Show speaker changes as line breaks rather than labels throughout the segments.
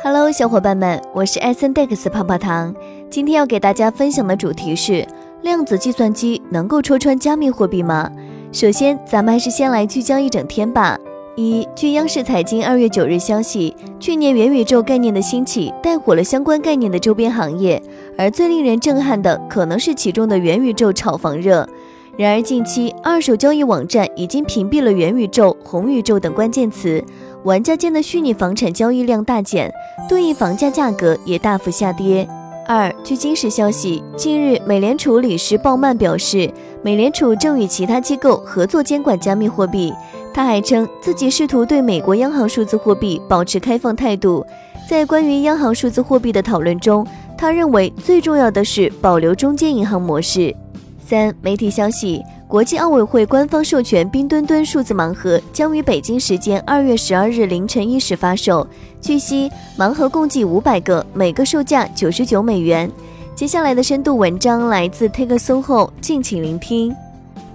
Hello，小伙伴们，我是艾森 Dex 泡泡糖。今天要给大家分享的主题是：量子计算机能够戳穿加密货币吗？首先，咱们还是先来聚焦一整天吧。一，据央视财经二月九日消息，去年元宇宙概念的兴起带火了相关概念的周边行业，而最令人震撼的可能是其中的元宇宙炒房热。然而，近期二手交易网站已经屏蔽了元宇宙、红宇宙等关键词。玩家间的虚拟房产交易量大减，对应房价价格也大幅下跌。二，据今日消息，近日美联储理事鲍曼表示，美联储正与其他机构合作监管加密货币。他还称自己试图对美国央行数字货币保持开放态度。在关于央行数字货币的讨论中，他认为最重要的是保留中间银行模式。三，媒体消息。国际奥委会官方授权冰墩墩数字盲盒将于北京时间二月十二日凌晨一时发售。据悉，盲盒共计五百个，每个售价九十九美元。接下来的深度文章来自 Take s o h o 敬请聆听。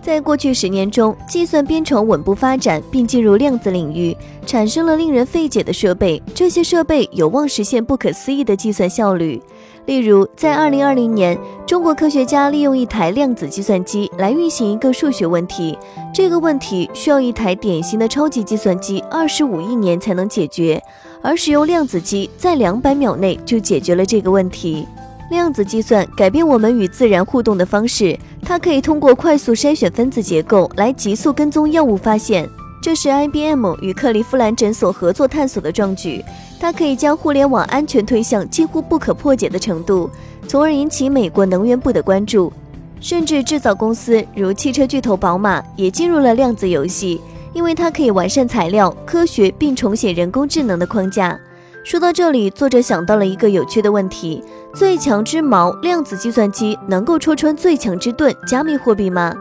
在过去十年中，计算编程稳步发展，并进入量子领域，产生了令人费解的设备。这些设备有望实现不可思议的计算效率。例如，在二零二零年，中国科学家利用一台量子计算机来运行一个数学问题。这个问题需要一台典型的超级计算机二十五亿年才能解决，而使用量子机在两百秒内就解决了这个问题。量子计算改变我们与自然互动的方式，它可以通过快速筛选分子结构来急速跟踪药物发现。这是 IBM 与克利夫兰诊所合作探索的壮举。它可以将互联网安全推向几乎不可破解的程度，从而引起美国能源部的关注。甚至制造公司如汽车巨头宝马也进入了量子游戏，因为它可以完善材料科学并重写人工智能的框架。说到这里，作者想到了一个有趣的问题：最强之矛量子计算机能够戳穿最强之盾加密货币吗？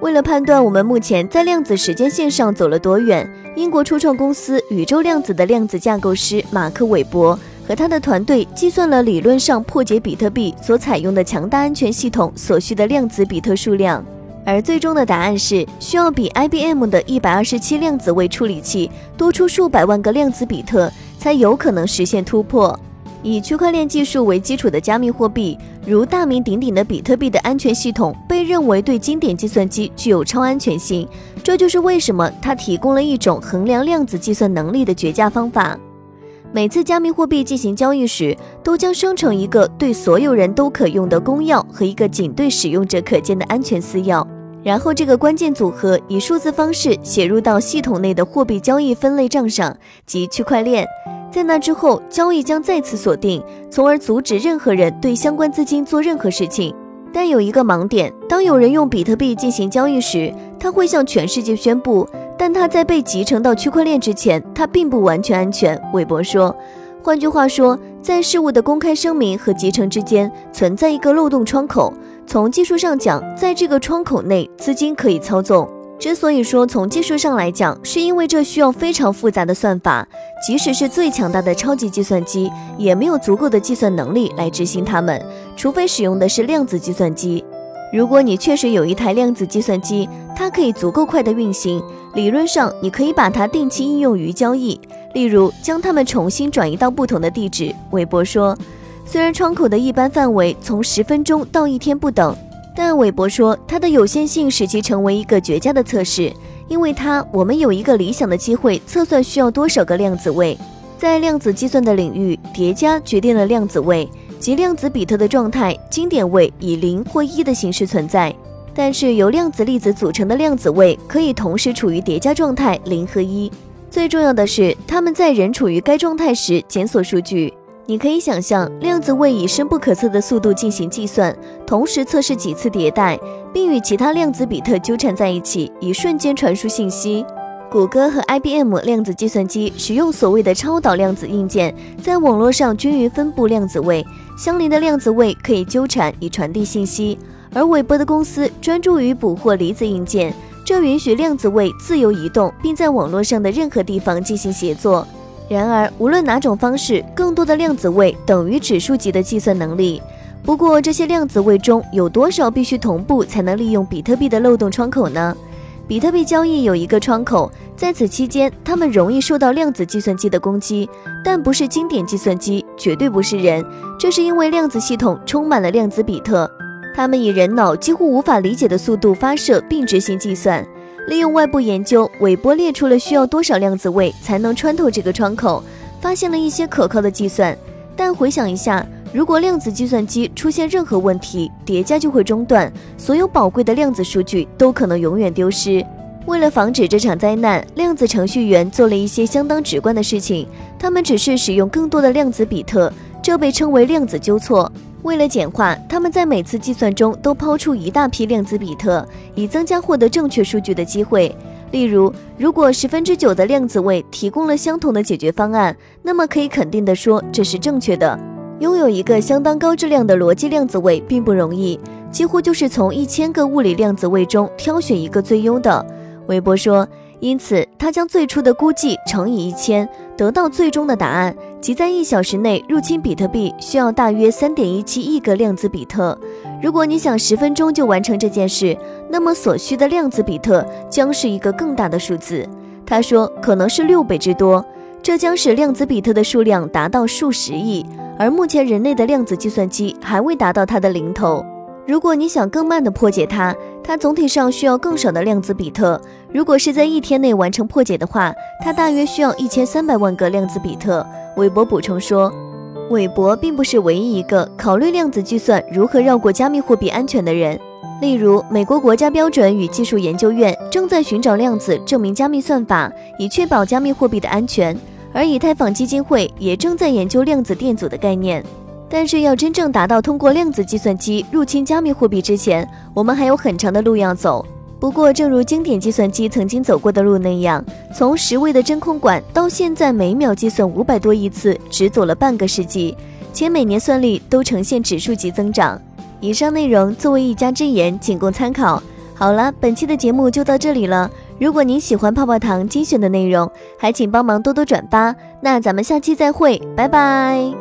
为了判断我们目前在量子时间线上走了多远，英国初创公司宇宙量子的量子架构师马克·韦伯和他的团队计算了理论上破解比特币所采用的强大安全系统所需的量子比特数量，而最终的答案是需要比 IBM 的一百二十七量子位处理器多出数百万个量子比特。才有可能实现突破。以区块链技术为基础的加密货币，如大名鼎鼎的比特币的安全系统，被认为对经典计算机具有超安全性。这就是为什么它提供了一种衡量量子计算能力的绝佳方法。每次加密货币进行交易时，都将生成一个对所有人都可用的公钥和一个仅对使用者可见的安全私钥。然后，这个关键组合以数字方式写入到系统内的货币交易分类账上，即区块链。在那之后，交易将再次锁定，从而阻止任何人对相关资金做任何事情。但有一个盲点：当有人用比特币进行交易时，他会向全世界宣布，但他在被集成到区块链之前，他并不完全安全。韦伯说。换句话说，在事物的公开声明和集成之间存在一个漏洞窗口。从技术上讲，在这个窗口内，资金可以操纵。之所以说从技术上来讲，是因为这需要非常复杂的算法，即使是最强大的超级计算机，也没有足够的计算能力来执行它们，除非使用的是量子计算机。如果你确实有一台量子计算机，它可以足够快的运行，理论上你可以把它定期应用于交易。例如，将它们重新转移到不同的地址。韦伯说，虽然窗口的一般范围从十分钟到一天不等，但韦伯说它的有限性使其成为一个绝佳的测试，因为它我们有一个理想的机会测算需要多少个量子位。在量子计算的领域，叠加决定了量子位即量子比特的状态经典位以零或一的形式存在。但是由量子粒子组成的量子位可以同时处于叠加状态零和一。最重要的是，他们在仍处于该状态时检索数据。你可以想象，量子位以深不可测的速度进行计算，同时测试几次迭代，并与其他量子比特纠缠在一起，以瞬间传输信息。谷歌和 IBM 量子计算机使用所谓的超导量子硬件，在网络上均匀分布量子位，相邻的量子位可以纠缠以传递信息。而韦伯的公司专注于捕获离子硬件。这允许量子位自由移动，并在网络上的任何地方进行协作。然而，无论哪种方式，更多的量子位等于指数级的计算能力。不过，这些量子位中有多少必须同步才能利用比特币的漏洞窗口呢？比特币交易有一个窗口，在此期间，他们容易受到量子计算机的攻击，但不是经典计算机，绝对不是人。这是因为量子系统充满了量子比特，他们以人脑几乎无法理解的速度发射并执行计算。利用外部研究，韦伯列出了需要多少量子位才能穿透这个窗口，发现了一些可靠的计算。但回想一下。如果量子计算机出现任何问题，叠加就会中断，所有宝贵的量子数据都可能永远丢失。为了防止这场灾难，量子程序员做了一些相当直观的事情。他们只是使用更多的量子比特，这被称为量子纠错。为了简化，他们在每次计算中都抛出一大批量子比特，以增加获得正确数据的机会。例如，如果十分之九的量子位提供了相同的解决方案，那么可以肯定地说这是正确的。拥有一个相当高质量的逻辑量子位并不容易，几乎就是从一千个物理量子位中挑选一个最优的。韦伯说，因此他将最初的估计乘以一千，得到最终的答案，即在一小时内入侵比特币需要大约三点一七亿个量子比特。如果你想十分钟就完成这件事，那么所需的量子比特将是一个更大的数字。他说，可能是六倍之多，这将使量子比特的数量达到数十亿。而目前人类的量子计算机还未达到它的零头。如果你想更慢地破解它，它总体上需要更少的量子比特。如果是在一天内完成破解的话，它大约需要一千三百万个量子比特。韦伯补充说，韦伯并不是唯一一个考虑量子计算如何绕过加密货币安全的人。例如，美国国家标准与技术研究院正在寻找量子证明加密算法，以确保加密货币的安全。而以太坊基金会也正在研究量子电阻的概念，但是要真正达到通过量子计算机入侵加密货币之前，我们还有很长的路要走。不过，正如经典计算机曾经走过的路那样，从十位的真空管到现在每秒计算五百多亿次，只走了半个世纪，且每年算力都呈现指数级增长。以上内容作为一家之言，仅供参考。好了，本期的节目就到这里了。如果您喜欢泡泡糖精选的内容，还请帮忙多多转发。那咱们下期再会，拜拜。